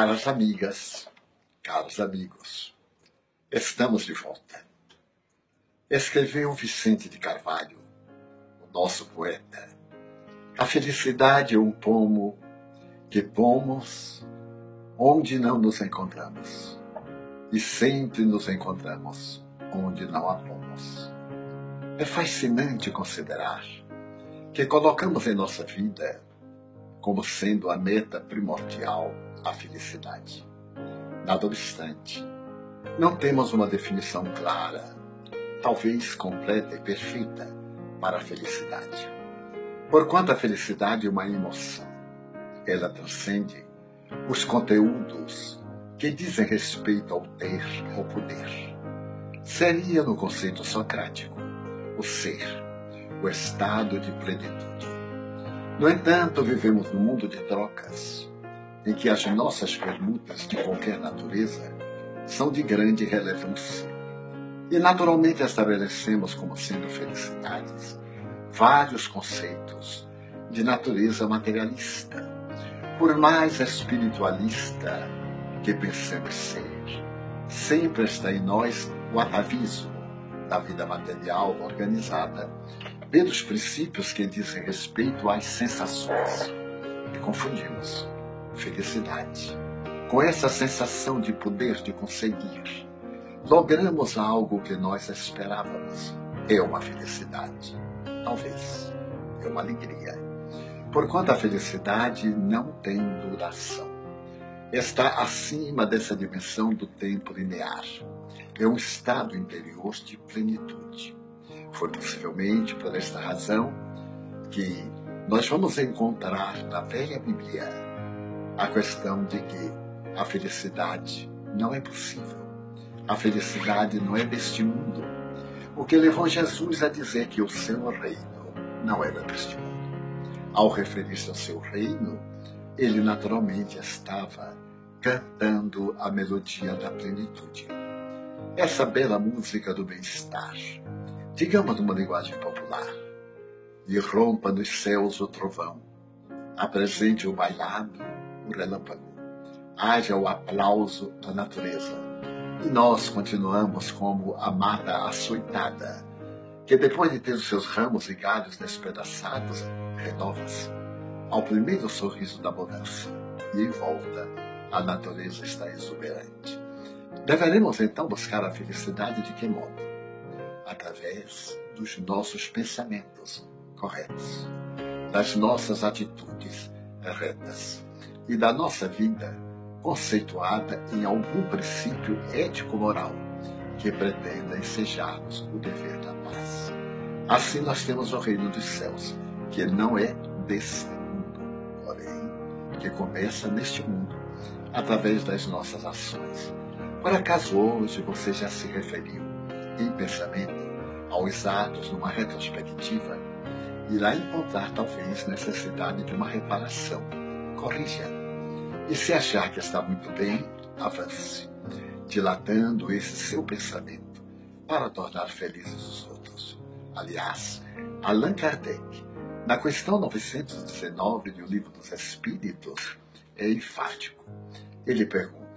Caras amigas, caros amigos, estamos de volta. Escreveu Vicente de Carvalho, o nosso poeta. A felicidade é um pomo que pomos onde não nos encontramos, e sempre nos encontramos onde não há pomos. É fascinante considerar que colocamos em nossa vida como sendo a meta primordial a felicidade. Nada obstante, não temos uma definição clara, talvez completa e perfeita, para a felicidade. Porquanto a felicidade é uma emoção, ela transcende os conteúdos que dizem respeito ao ter ou poder. Seria, no conceito socrático, o ser, o estado de plenitude. No entanto, vivemos num mundo de trocas, em que as nossas permutas de qualquer natureza são de grande relevância. E naturalmente estabelecemos como sendo felicidades vários conceitos de natureza materialista. Por mais espiritualista que pensemos ser, sempre está em nós o atavismo da vida material organizada pelos princípios que dizem respeito às sensações. E confundimos felicidade com essa sensação de poder de conseguir. Logramos algo que nós esperávamos. É uma felicidade. Talvez. É uma alegria. Porquanto a felicidade não tem duração. Está acima dessa dimensão do tempo linear. É um estado interior de plenitude. Foi possivelmente por esta razão que nós vamos encontrar na velha Bíblia a questão de que a felicidade não é possível. A felicidade não é deste mundo. O que levou Jesus a dizer que o seu reino não era deste mundo. Ao referir-se ao seu reino, ele naturalmente estava cantando a melodia da plenitude. Essa bela música do bem-estar, digamos numa linguagem popular, e rompa nos céus o trovão, apresente o bailado, o relâmpago, haja o aplauso da natureza. E nós continuamos como a mata açoitada, que depois de ter os seus ramos e galhos despedaçados, renova-se ao primeiro sorriso da mudança. E em volta, a natureza está exuberante. Deveremos então buscar a felicidade de que modo? Através dos nossos pensamentos corretos, das nossas atitudes retas e da nossa vida conceituada em algum princípio ético-moral que pretenda ensejar-nos o dever da paz. Assim nós temos o reino dos céus, que não é deste mundo, porém, que começa neste mundo, através das nossas ações. Por acaso hoje você já se referiu, em pensamento, aos atos numa retrospectiva? Irá encontrar talvez necessidade de uma reparação. Corrija e se achar que está muito bem, avance, dilatando esse seu pensamento para tornar felizes os outros. Aliás, Allan Kardec, na questão 919 do Livro dos Espíritos, é enfático. Ele pergunta: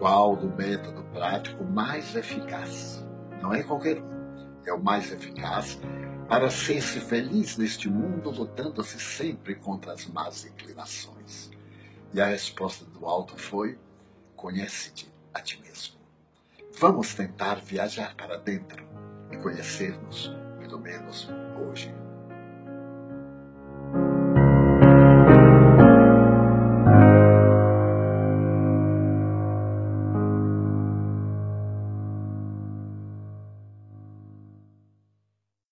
qual o método prático mais eficaz? Não é qualquer um, é o mais eficaz para ser-se feliz neste mundo, lutando-se sempre contra as más inclinações. E a resposta do alto foi: conhece-te a ti mesmo. Vamos tentar viajar para dentro e conhecer-nos, pelo menos hoje.